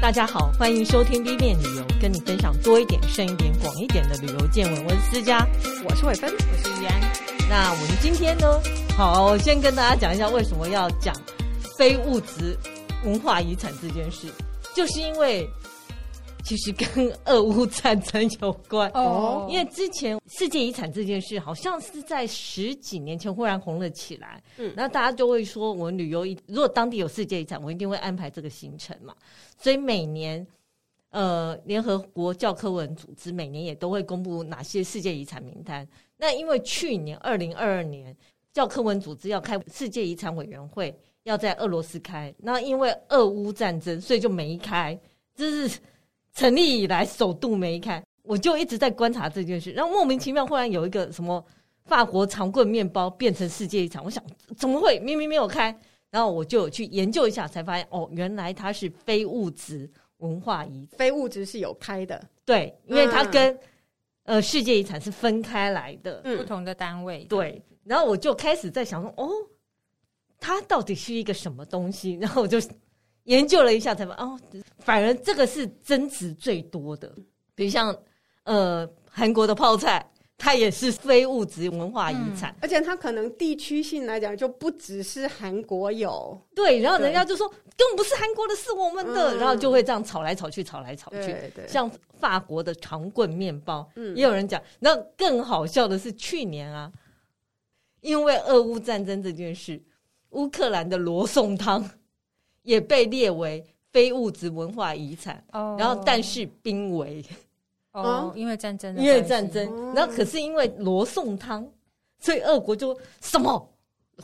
大家好，欢迎收听 B 面旅游，跟你分享多一点、深一点、广一点的旅游见闻。我是思佳，我是伟芬，我是玉安。那我们今天呢？好，先跟大家讲一下为什么要讲非物质文化遗产这件事，就是因为。其实跟俄乌战争有关哦，因为之前世界遗产这件事好像是在十几年前忽然红了起来，嗯，然后大家就会说，我们旅游一如果当地有世界遗产，我一定会安排这个行程嘛。所以每年，呃，联合国教科文组织每年也都会公布哪些世界遗产名单。那因为去年二零二二年教科文组织要开世界遗产委员会，要在俄罗斯开，那因为俄乌战争，所以就没开，这是。成立以来首度没开，我就一直在观察这件事。然后莫名其妙，忽然有一个什么法国长棍面包变成世界遗产，我想怎么会？明明没有开。然后我就去研究一下，才发现哦，原来它是非物质文化遗产。非物质是有开的，对，因为它跟、嗯、呃世界遗产是分开来的，不同的单位。对，然后我就开始在想说，哦，它到底是一个什么东西？然后我就。研究了一下才发现，哦，反而这个是增值最多的。比如像呃韩国的泡菜，它也是非物质文化遗产，嗯，而且它可能地区性来讲就不只是韩国有。对，然后人家就说根本不是韩国的，是我们的，嗯，然后就会这样吵来吵去，吵来吵去。对对，像法国的长棍面包，嗯，也有人讲。那更好笑的是去年啊，因为俄乌战争这件事，乌克兰的罗宋汤。也被列为非物质文化遗产，oh. 然后但是濒危。哦，oh, 因为战争，因为战争，然后可是因为罗宋汤，所以俄国就什么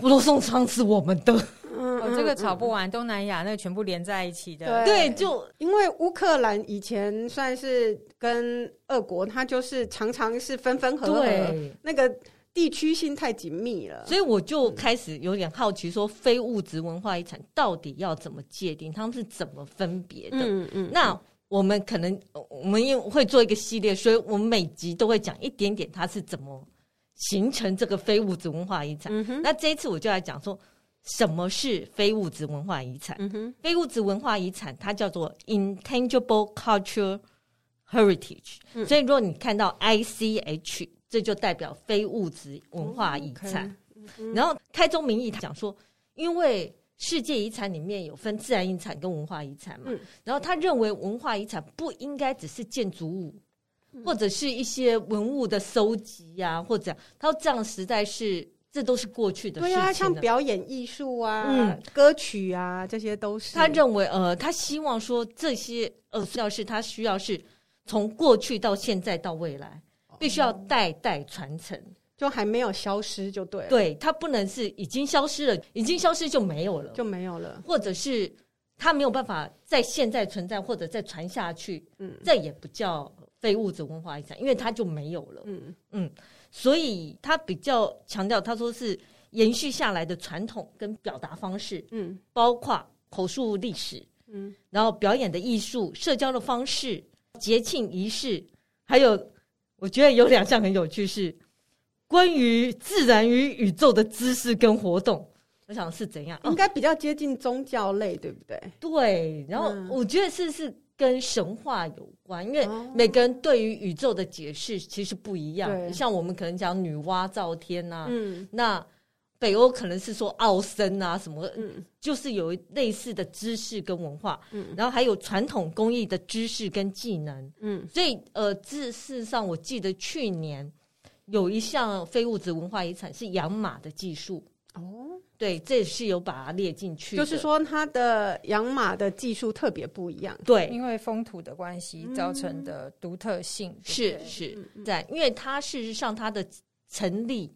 罗宋汤是我们的，哦，这个吵不完，东南亚那个全部连在一起的，对，就因为乌克兰以前算是跟俄国，它就是常常是分分合合，对。那个。地区性太紧密了，所以我就开始有点好奇，说非物质文化遗产到底要怎么界定？他们是怎么分别的？嗯嗯。那我们可能我们因为会做一个系列，所以我们每集都会讲一点点，它是怎么形成这个非物质文化遗产。那这一次我就来讲说，什么是非物质文化遗产？非物质文化遗产它叫做 intangible cultural heritage。嗯。所以如果你看到 ICH。这就代表非物质文化遗产。然后开宗明义，他讲说，因为世界遗产里面有分自然遗产跟文化遗产嘛，然后他认为文化遗产不应该只是建筑物，或者是一些文物的收集呀，或者他说这样实在是这都是过去的事情。对啊，像表演艺术啊，嗯，歌曲啊，这些都是。他认为，呃，他希望说这些，呃，要是他需要是从过去到现在到未来。必须要代代传承，就还没有消失就对了。对，它不能是已经消失了，已经消失就没有了，就没有了，或者是它没有办法在现在存在，或者再传下去。嗯，这也不叫非物质文化遗产，因为它就没有了。嗯嗯，所以他比较强调，他说是延续下来的传统跟表达方式。嗯，包括口述历史，嗯，然后表演的艺术、社交的方式、节庆仪式，还有。我觉得有两项很有趣，是关于自然与宇宙的知识跟活动。我想是怎样？应该比较接近宗教类，对不对？对。然后我觉得是是跟神话有关，因为每个人对于宇宙的解释其实不一样。像我们可能讲女娲造天呐，嗯，那。北欧可能是说奥森啊什么，嗯，就是有类似的知识跟文化，嗯，然后还有传统工艺的知识跟技能，嗯，所以呃，事实上我记得去年有一项非物质文化遗产是养马的技术，哦，对，这也是有把它列进去，就是说它的养马的技术特别不一样，对，因为风土的关系造成的独特性，嗯、是是，在因为它事实上它的成立。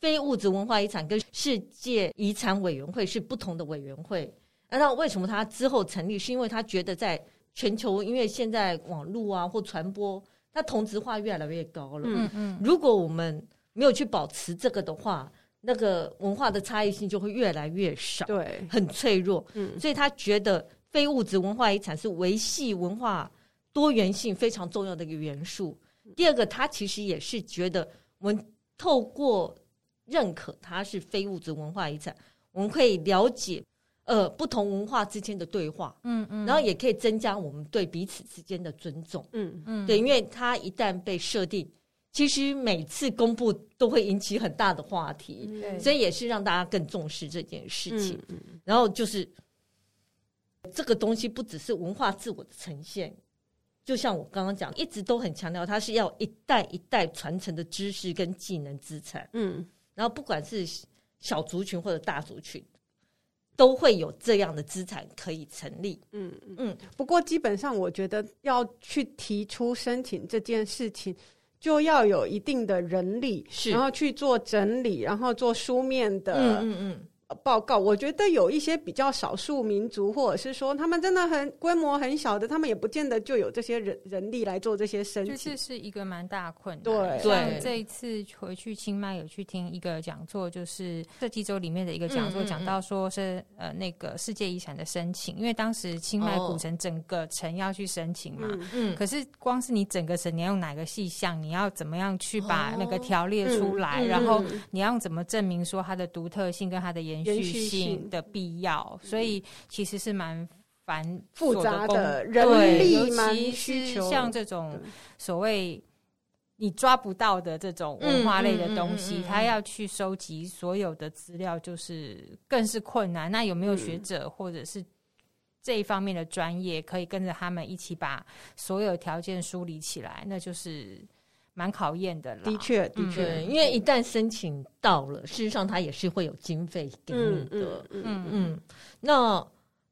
非物质文化遗产跟世界遗产委员会是不同的委员会。那为什么他之后成立？是因为他觉得在全球，因为现在网络啊或传播，它同质化越来越高了。嗯嗯。如果我们没有去保持这个的话，那个文化的差异性就会越来越少，对，很脆弱。嗯。所以他觉得非物质文化遗产是维系文化多元性非常重要的一个元素。第二个，他其实也是觉得我们透过认可它是非物质文化遗产，我们可以了解，呃不同文化之间的对话，嗯嗯，然后也可以增加我们对彼此之间的尊重，嗯。嗯，对，因为它一旦被设定，其实每次公布都会引起很大的话题，嗯、所以也是让大家更重视这件事情。嗯嗯、然后就是这个东西不只是文化自我的呈现。就像我刚刚讲，一直都很强调，它是要一代一代传承的知识跟技能资产。嗯，然后不管是小族群或者大族群，都会有这样的资产可以成立。嗯嗯。不过基本上，我觉得要去提出申请这件事情，就要有一定的人力，然后去做整理，然后做书面的。嗯嗯。嗯报告，我觉得有一些比较少数民族，或者是说他们真的很规模很小的，他们也不见得就有这些人人力来做这些申请，就是是一个蛮大困难。对，对。这一次回去清迈有去听一个讲座，就是设计周里面的一个讲座，讲到说是呃那个世界遗产的申请，因为当时清迈古城整个城要去申请嘛，嗯，可是光是你整个城你要用哪个细项，你要怎么样去把那个条列出来，然后你要怎么证明说它的独特性跟它的研延续性的必要，所以其实是蛮繁复杂的人力，尤其是像这种所谓你抓不到的这种文化类的东西，他要去收集所有的资料，就是更是困难。那有没有学者或者是这一方面的专业，可以跟着他们一起把所有条件梳理起来？那就是。蛮考验的啦，的确，的确，嗯、因为一旦申请到了，事实上他也是会有经费给你的，嗯嗯，嗯，嗯，那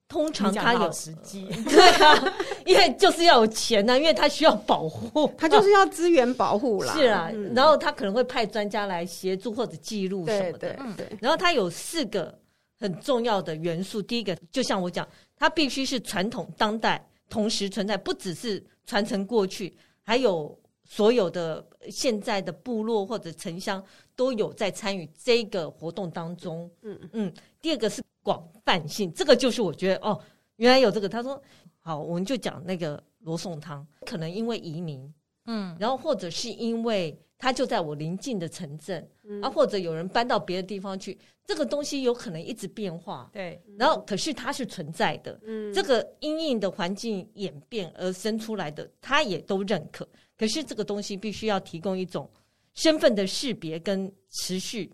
通常他有时机，对啊，因为就是要有钱呢、啊，因为他需要保护，他就是要资源保护啦，是啊，嗯、然后他可能会派专家来协助或者记录什么的，对，对，对，然后他有四个很重要的元素，第一个就像我讲，它必须是传统当代同时存在，不只是传承过去，还有。所有的现在的部落或者城乡都有在参与这个活动当中。嗯嗯。第二个是广泛性，这个就是我觉得哦，原来有这个。他说好，我们就讲那个罗宋汤，可能因为移民，嗯，然后或者是因为他就在我邻近的城镇，嗯、啊，或者有人搬到别的地方去，这个东西有可能一直变化。对，然后可是它是存在的，嗯，这个因应的环境演变而生出来的，他也都认可。可是这个东西必须要提供一种身份的识别跟持续，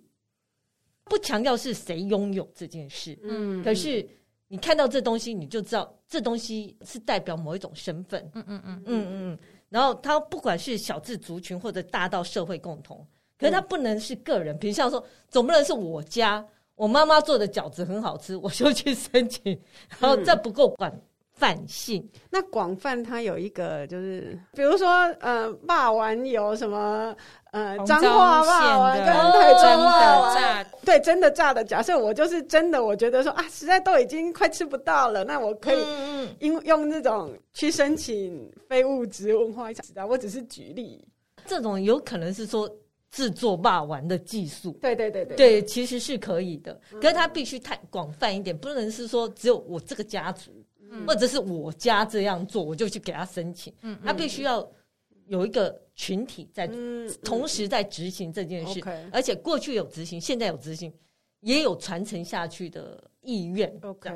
不强调是谁拥有这件事。嗯，可是你看到这东西，你就知道这东西是代表某一种身份。嗯嗯嗯嗯嗯。然后它不管是小至族群或者大到社会共同，可是它不能是个人。比如像说，总不能是我家我妈妈做的饺子很好吃，我就去申请，然后这不够管。泛性，那广泛它有一个就是，比如说呃，肉圆有什么呃，彰化肉圆跟台中肉圆，对，真的炸的。假设我就是真的，我觉得说啊，实在都已经快吃不到了，那我可以用用这种去申请非物质文化遗产。我只是举例，这种有可能是说制作肉圆的技术，对对对对，对，其实是可以的，可是它必须太广泛一点，不能是说只有我这个家族。或者是我家这样做，我就去给他申请。嗯，他必须要有一个群体在同时在执行这件事，而且过去有执行，现在有执行，也有传承下去的意愿。OK，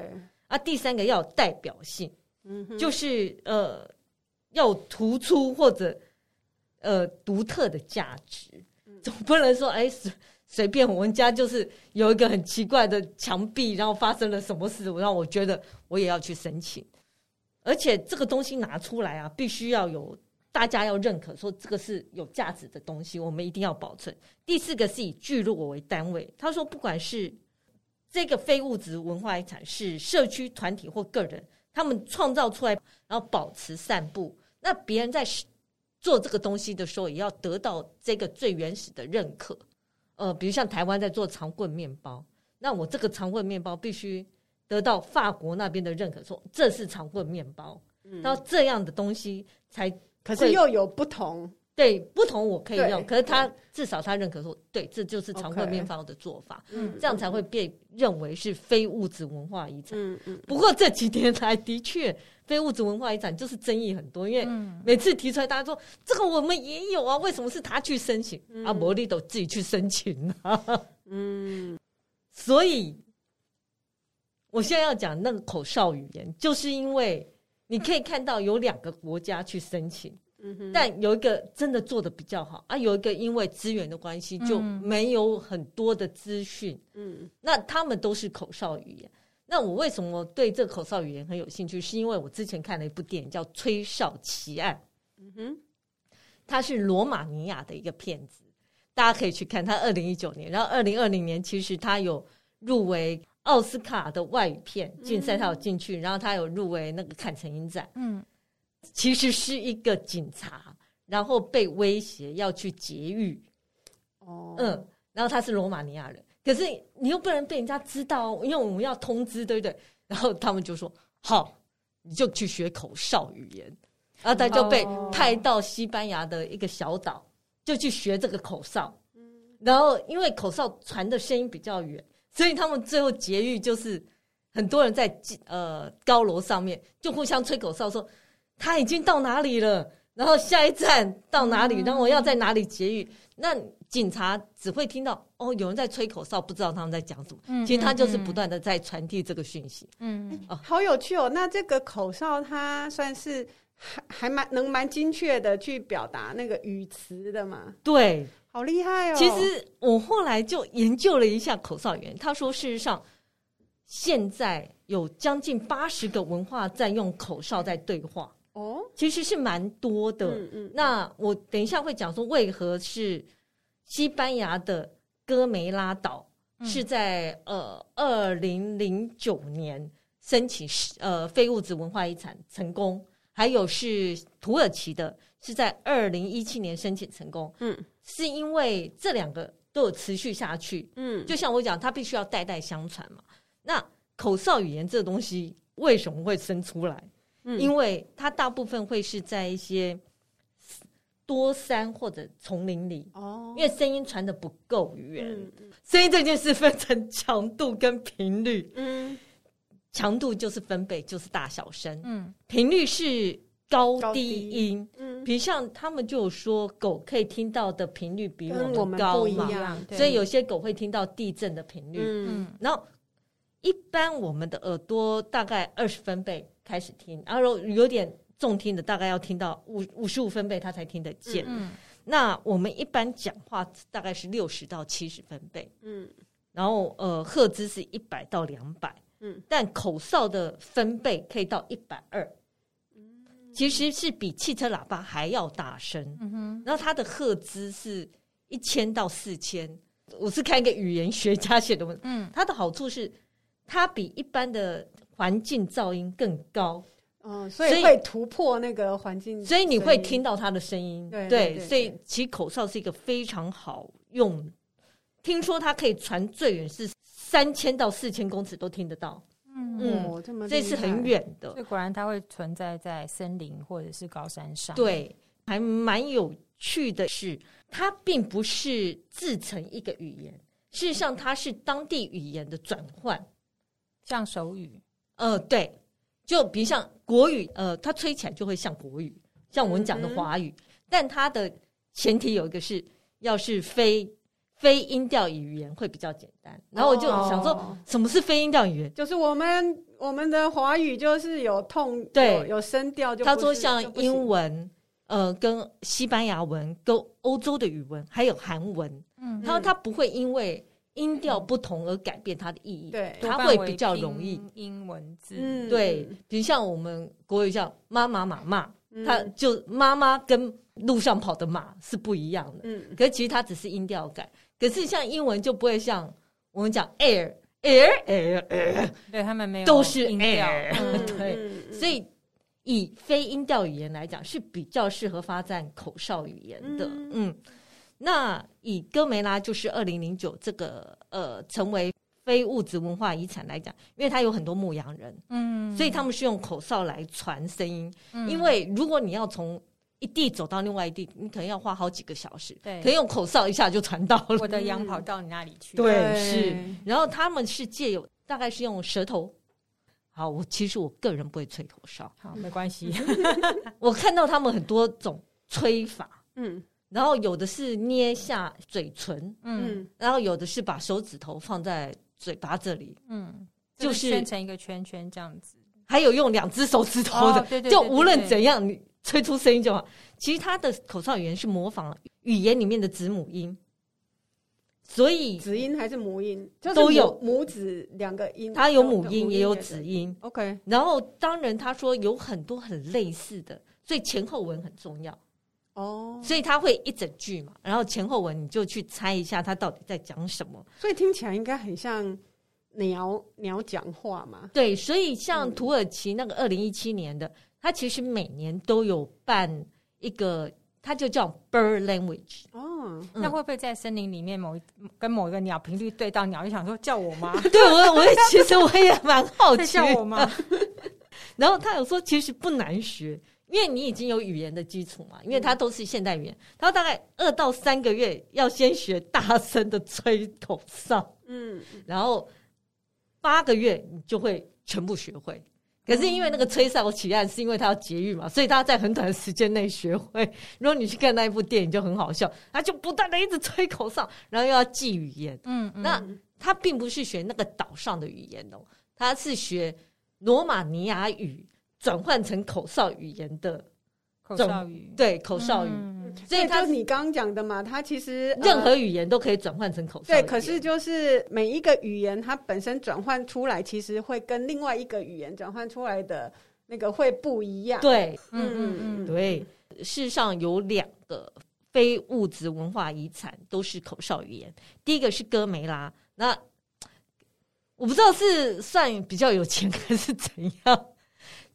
啊，第三个要有代表性，嗯，就是呃，要突出或者呃独特的价值，总不能说哎是。随便，我们家就是有一个很奇怪的墙壁，然后发生了什么事，让我觉得我也要去申请。而且这个东西拿出来啊，必须要有大家要认可，说这个是有价值的东西，我们一定要保存。第四个是以聚落为单位，他说不管是这个非物质文化遗产是社区团体或个人，他们创造出来，然后保持散布，那别人在做这个东西的时候，也要得到这个最原始的认可。呃，比如像台湾在做长棍面包，那我这个长棍面包必须得到法国那边的认可，说这是长棍面包，嗯，然后这样的东西才，可是又有不同。对，不同我可以用，可是他至少他认可说，对，这就是长棍面包的做法，嗯，这样才会被认为是非物质文化遗产。嗯嗯。不过这几年来的确，非物质文化遗产就是争议很多，因为每次提出来，大家说这个我们也有啊，为什么是他去申请？啊，魔力都自己去申请啊。嗯。所以，我现在要讲那个口哨语言，就是因为你可以看到有两个国家去申请，嗯，但有一个真的做的比较好啊，有一个因为资源的关系就没有很多的资讯，嗯，那他们都是口哨语言。那我为什么对这口哨语言很有兴趣？是因为我之前看了一部电影叫《吹哨奇案》，嗯哼，它是罗马尼亚的一个片子。大家可以去看，他二零一九年，然后二零二零年，其实他有入围奥斯卡的外语片竞赛，他有进去，然后他有入围那个坎城影展。嗯，其实是一个警察，然后被威胁要去劫狱。哦，嗯，然后他是罗马尼亚人，可是你又不能被人家知道，因为我们要通知，对不对？然后他们就说：“好，你就去学口哨语言。”然后他就被派到西班牙的一个小岛。就去学这个口哨，然后因为口哨传的声音比较远，所以他们最后劫狱就是很多人在呃高楼上面就互相吹口哨说他已经到哪里了，然后下一站到哪里，然后我要在哪里劫狱。那警察只会听到哦有人在吹口哨，不知道他们在讲什么。其实他就是不断的在传递这个讯息。嗯，哦，好有趣哦。那这个口哨它算是。还还蛮能蛮精确的去表达那个语词的嘛？对，好厉害哦！其实我后来就研究了一下口哨员，他说事实上现在有将近八十个文化在用口哨在对话哦，其实是蛮多的。嗯嗯，那我等一下会讲说为何是西班牙的哥梅拉岛是在呃二零零九年申请呃非物质文化遗产成功。还有是土耳其的，是在二零一七年申请成功。嗯，是因为这两个都有持续下去。嗯，就像我讲，它必须要代代相传嘛。那口哨语言这个东西为什么会生出来？嗯，因为它大部分会是在一些多山或者丛林里。哦，因为声音传的不够远。嗯，声音这件事分成强度跟频率。嗯。强度就是分贝，就是大小声。嗯，频率是高低音。嗯，比如像他们就有说，狗可以听到的频率比我们高嘛，所以有些狗会听到地震的频率。嗯，然后一般我们的耳朵大概二十分贝开始听，然后有点重听的，大概要听到五五十五分贝，他才听得见。嗯，那我们一般讲话大概是六十到七十分贝。嗯，然后呃，赫兹是一百到两百。嗯，但口哨的分贝可以到一百二，其实是比汽车喇叭还要大声。嗯哼，然后它的赫兹是一千到四千。我是看一个语言学家写的文，嗯，它的好处是它比一般的环境噪音更高，嗯，所以会突破那个环境，所以你会听到它的声音。对，对，对，对，所以其实口哨是一个非常好用，听说它可以传最远是。三千到四千公尺都听得到，嗯，嗯，这么，这是很远的。这果然它会存在在森林或者是高山上。对，还蛮有趣的是，它并不是自成一个语言，事实上它是当地语言的转换，像手语。呃，对，就比如像国语，呃，它吹起来就会像国语，像我们讲的华语，嗯、但它的前提有一个是，要是非。非音调语言会比较简单，然后我就想说，什么是非音调语言？就是我们我们的华语就是有痛，对，有，有声调就。他说像英文，呃，跟西班牙文，跟欧洲的语文，还有韩文，嗯，他说他不会因为音调不同而改变它的意义，对，它会比较容易英文字，对，比如像我们国语叫妈妈马骂，它就妈妈跟路上跑的马是不一样的，嗯，可是其实它只是音调改。可是像英文就不会像我们讲 air air air air，对他们没有都是 air，嗯、对，所以以非音调语言来讲是比较适合发展口哨语言的。嗯，嗯，那以哥梅拉就是二零零九这个呃成为非物质文化遗产来讲，因为它有很多牧羊人，嗯，所以他们是用口哨来传声音。嗯、因为如果你要从一地走到另外一地，你可能要花好几个小时。对，可以用口哨一下就传到了。我的羊跑到你那里去？对，是。然后他们是借有，大概是用舌头。好，我其实我个人不会吹口哨。好，没关系。我看到他们很多种吹法，嗯，然后有的是捏下嘴唇，嗯，然后有的是把手指头放在嘴巴这里，嗯，就是圈成一个圈圈这样子。还有用两只手指头的，哦、对对对对对就无论怎样你吹出声音就好。其实他的口哨语言是模仿语言里面的子母音。所以子音还是母音，就是、都有母子两个音，它有母音也有子音。OK，然后当然他说有很多很类似的，所以前后文很重要。哦，所以他会一整句嘛，然后前后文你就去猜一下他到底在讲什么。所以听起来应该很像鸟鸟讲话嘛。对，所以像土耳其那个二零一七年的，他其实每年都有办一个。它就叫 bird language 哦，那会不会在森林里面某一跟某一个鸟频率对到鸟，就想说叫我吗？对，我我也其实我也蛮好奇叫我吗？然后他有说其实不难学，因为你已经有语言的基础嘛，因为它都是现代语言。他大概二到三个月要先学大声的吹口哨，嗯，然后八个月你就会全部学会。可是因为那个吹哨起案是因为他要节育嘛，所以他在很短的时间内学会。如果你去看那一部电影就很好笑，他就不断的一直吹口哨，然后又要记语言。嗯，嗯，那他并不是学那个岛上的语言哦，他是学罗马尼亚语转换成口哨语言的口哨语，对口哨语。嗯所以，就你刚刚讲的嘛，它其实任何语言都可以转换成口哨。对，可是就是每一个语言，它本身转换出来，其实会跟另外一个语言转换出来的那个会不一样。对，嗯嗯嗯，对。世上有两个非物质文化遗产都是口哨语言，第一个是哥梅拉，那我不知道是算比较有钱还是怎样，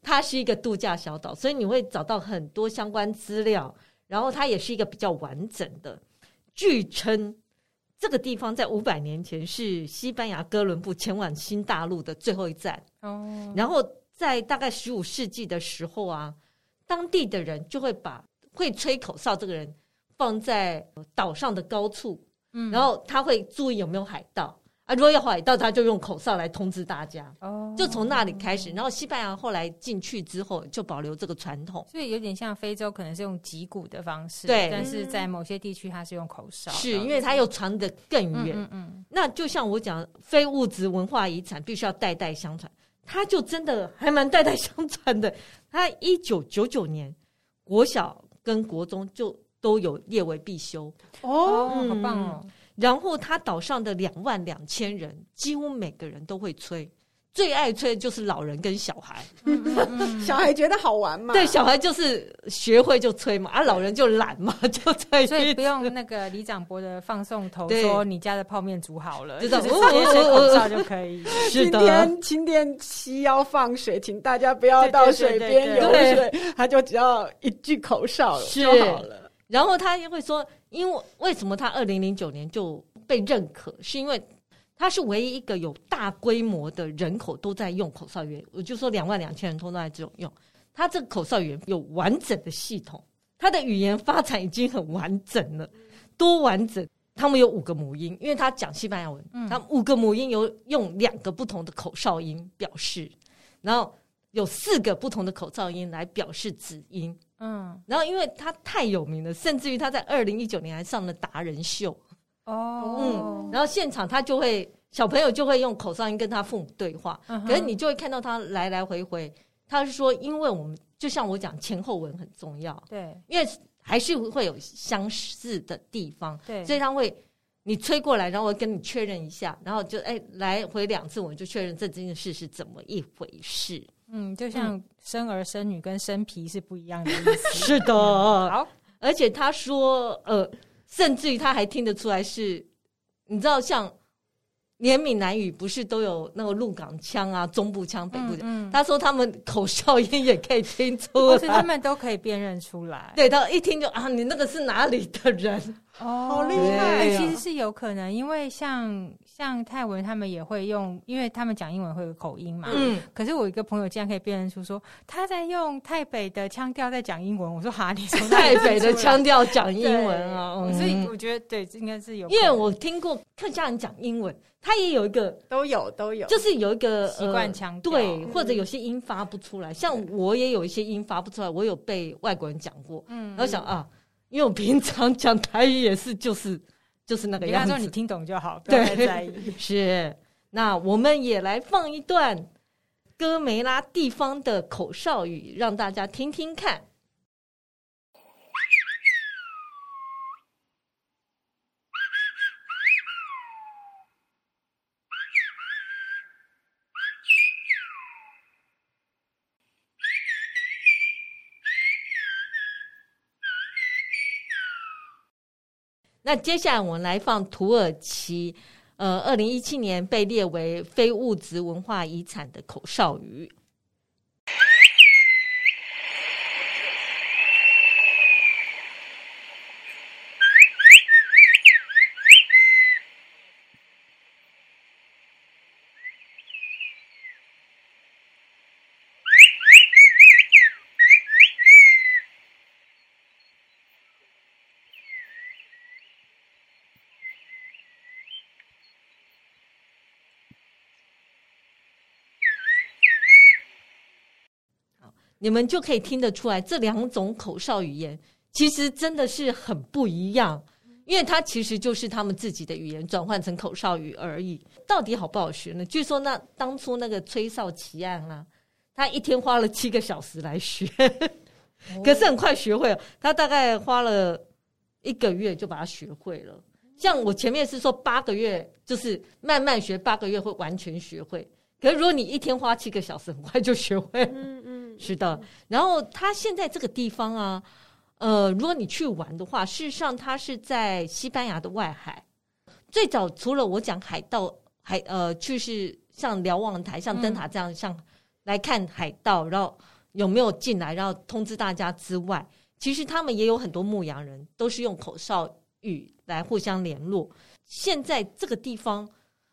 它是一个度假小岛，所以你会找到很多相关资料。然后它也是一个比较完整的，据称这个地方在五百年前是西班牙哥伦布前往新大陆的最后一站。哦，然后在大概十五世纪的时候啊，当地的人就会把会吹口哨这个人放在岛上的高处，嗯，然后他会注意有没有海盗。啊，如果要海盗，他就用口哨来通知大家。哦，就从那里开始，然后西班牙后来进去之后，就保留这个传统。所以有点像非洲，可能是用击鼓的方式。对，但是在某些地区，它是用口哨。是因为它又传得更远。嗯嗯。那就像我讲，非物质文化遗产必须要代代相传，它就真的还蛮代代相传的。它一九九九年，国小跟国中就都有列为必修。哦，好棒哦。然后他岛上的两万两千人，几乎每个人都会吹，最爱吹的就是老人跟小孩。嗯嗯、小孩觉得好玩嘛？对，小孩就是学会就吹嘛，啊，老人就懒嘛，就吹。所以不用那个李长博的放送头说你家的泡面煮好了，就是直接吹口哨就可以。今天今天七要放水，请大家不要到水边游水，他就只要一句口哨就好了。然后他也会说。因为为什么他二零零九年就被认可？是因为他是唯一一个有大规模的人口都在用口哨语言。我就说两万两千人都在这种用。他这个口哨语言有完整的系统，他的语言发展已经很完整了。多完整？他们有五个母音，因为他讲西班牙文，他五个母音有用两个不同的口哨音表示，然后有四个不同的口哨音来表示子音。嗯，然后因为他太有名了，甚至于他在二零一九年还上了达人秀。哦，嗯，然后现场他就会小朋友就会用口哨音跟他父母对话，嗯、可是你就会看到他来来回回，他是说，因为我们就像我讲前后文很重要，对，因为还是会有相似的地方，对，所以他会你吹过来，然后我跟你确认一下，然后就哎来回两次，我们就确认这件事是怎么一回事。嗯，就像生儿生女跟生皮是不一样的意思。是的，好，而且他说，呃，甚至于他还听得出来是，你知道，像连闽南语不是都有那个鹿港腔啊、中部腔、北部腔？嗯嗯、他说他们口哨音也可以听出来，是他们都可以辨认出来。对，他一听就啊，你那个是哪里的人？哦，好厉害！其实是有可能，因为像。像泰文，他们也会用，因为他们讲英文会有口音嘛。嗯。可是我一个朋友竟然可以辨认出说他在用台北的腔调在讲英文。我说哈，你从台北的腔调讲英文啊？嗯、所以我觉得对，应该是有。因为我听过客家人讲英文，他也有一个都有都有，就是有一个习惯腔调，对，或者有些音发不出来。嗯、像我也有一些音发不出来，我有被外国人讲过。嗯。然后想啊，因为我平常讲台语也是就是。就是那个样子，说你听懂就好，不要太在意。是，那我们也来放一段哥梅拉地方的口哨语，让大家听听看。那接下来我们来放土耳其，呃，二零一七年被列为非物质文化遗产的口哨鱼。你们就可以听得出来，这两种口哨语言其实真的是很不一样，因为它其实就是他们自己的语言转换成口哨语而已。到底好不好学呢？据说那当初那个吹哨奇案啊，他一天花了七个小时来学，可是很快学会了。他大概花了一个月就把它学会了。像我前面是说八个月，就是慢慢学，八个月会完全学会。可是如果你一天花七个小时，很快就学会了。嗯嗯，是的。然后它现在这个地方啊，呃，如果你去玩的话，事实上它是在西班牙的外海。最早除了我讲海盗，海呃，就是像瞭望台、像灯塔这样，像来看海盗，然后有没有进来，然后通知大家之外，其实他们也有很多牧羊人，都是用口哨语来互相联络。现在这个地方，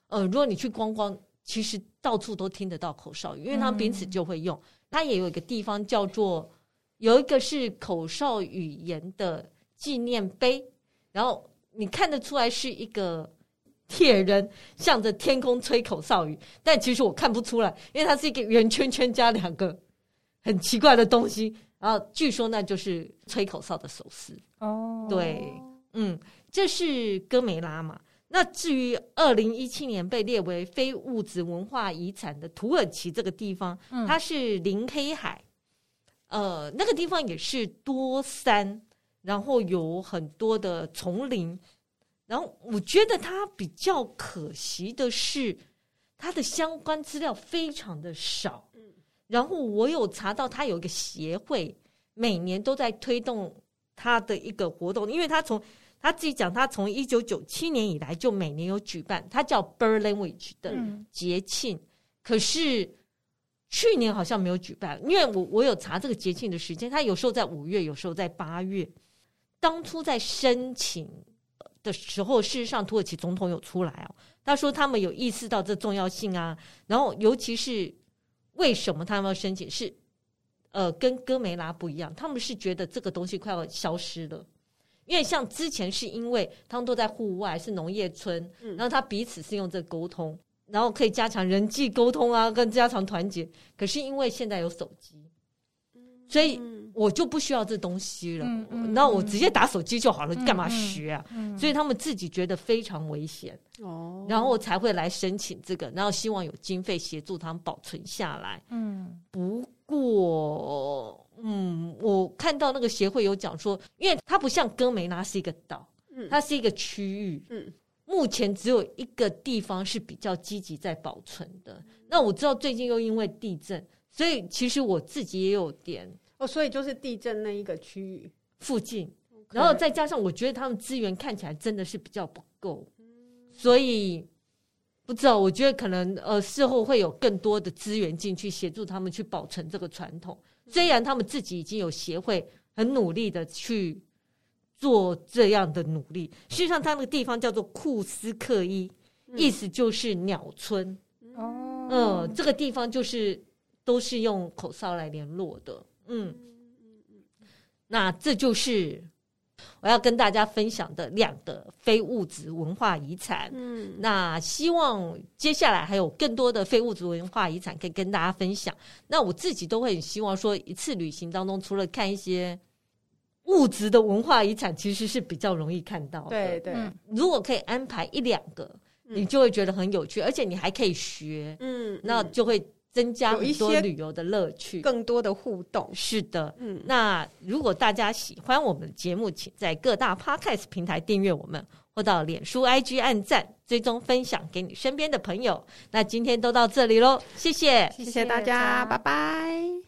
呃，如果你去观光，其实到处都听得到口哨语，因为他们彼此就会用。它也有一个地方叫做，有一个是口哨语言的纪念碑，然后你看得出来是一个铁人向着天空吹口哨语，但其实我看不出来，因为它是一个圆圈圈加两个很奇怪的东西，然后据说那就是吹口哨的手势。哦，对，嗯，这是哥梅拉嘛。那至于二零一七年被列为非物质文化遗产的土耳其这个地方，嗯、它是临黑海，呃，那个地方也是多山，然后有很多的丛林，然后我觉得它比较可惜的是，它的相关资料非常的少。然后我有查到，它有一个协会，每年都在推动它的一个活动，因为它从他自己讲，他从一九九七年以来就每年有举办，他叫 Bird Language 的节庆。嗯、可是去年好像没有举办，因为我我有查这个节庆的时间，他有时候在五月，有时候在八月。当初在申请的时候，事实上土耳其总统有出来哦，他说他们有意识到这重要性啊，然后尤其是为什么他们要申请，是呃跟哥梅拉不一样，他们是觉得这个东西快要消失了。因为像之前是因为他们都在户外，是农业村，然后他彼此是用这个沟通，然后可以加强人际沟通啊，跟加强团结。可是因为现在有手机，所以我就不需要这东西了，那我直接打手机就好了，干嘛学啊？所以他们自己觉得非常危险哦，然后才会来申请这个，然后希望有经费协助他们保存下来。嗯，不过。嗯，我看到那个协会有讲说，因为它不像哥梅拉是一个岛，嗯，它是一个区域，嗯，目前只有一个地方是比较积极在保存的。那我知道最近又因为地震，所以其实我自己也有点哦，所以就是地震那一个区域。附近，然后再加上我觉得他们资源看起来真的是比较不够，所以不知道，我觉得可能呃事后会有更多的资源进去协助他们去保存这个传统。虽然他们自己已经有协会很努力的去做这样的努力，实际上他那个地方叫做库斯克伊，意思就是鸟村。哦，嗯，这个地方就是都是用口哨来联络的。嗯，那这就是。我要跟大家分享的两个非物质文化遗产，嗯，那希望接下来还有更多的非物质文化遗产可以跟大家分享。那我自己都会很希望说，一次旅行当中，除了看一些物质的文化遗产，其实是比较容易看到的。对对，如果可以安排一两个你就会觉得很有趣，而且你还可以学，嗯，那就会增加一些旅游的乐趣，更多的互动。是的，嗯，那如果大家喜欢我们的节目，请在各大 Podcast 平台订阅我们，或到脸书 IG 按赞、追踪、分享给你身边的朋友。那今天都到这里喽，谢谢，谢谢大家，拜拜。